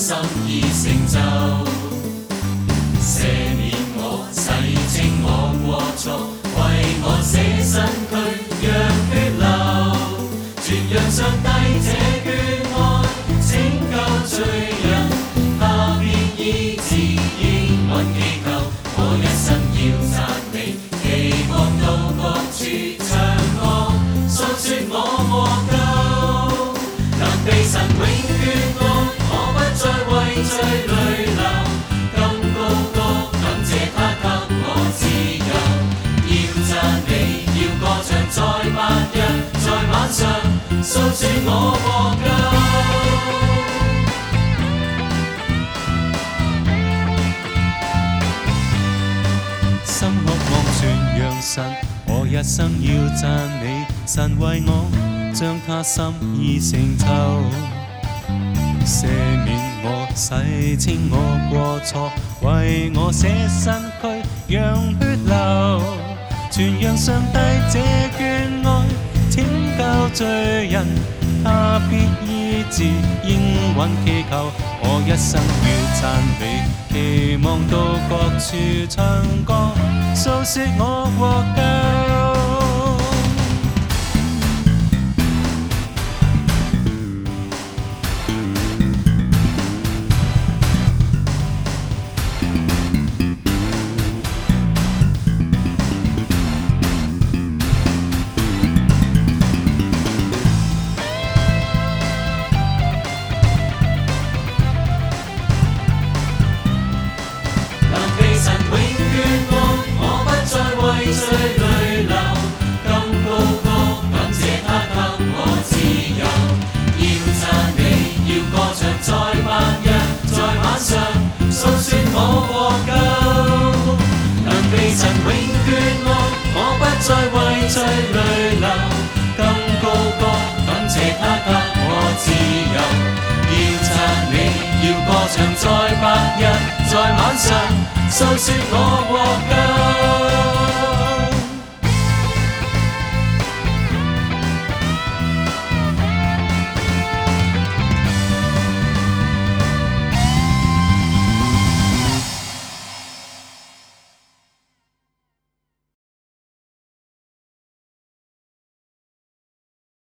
心意成就。赦免我，洗清我過錯，為我捨身軀，讓血流，傳揚上帝這眷愛，拯救罪人，他必醫治應允祈求，我一生要讚美，期望到各處唱歌，訴說我獲救，能被神永眷愛。再为罪泪流，更高高感谢他给我自由。要赞美，要歌唱，在白日，在晚上，诉说我获救。心渴望传扬神，我一生要赞美神为我将他心意成就。赦免我，洗清我过错，为我舍身躯，让血流，传扬上帝这眷爱拯救罪人，他必医治，应允祈求，我一生要赞美，期望到各处唱歌，诉说我获教。在白日，在晚上，诉说我获得。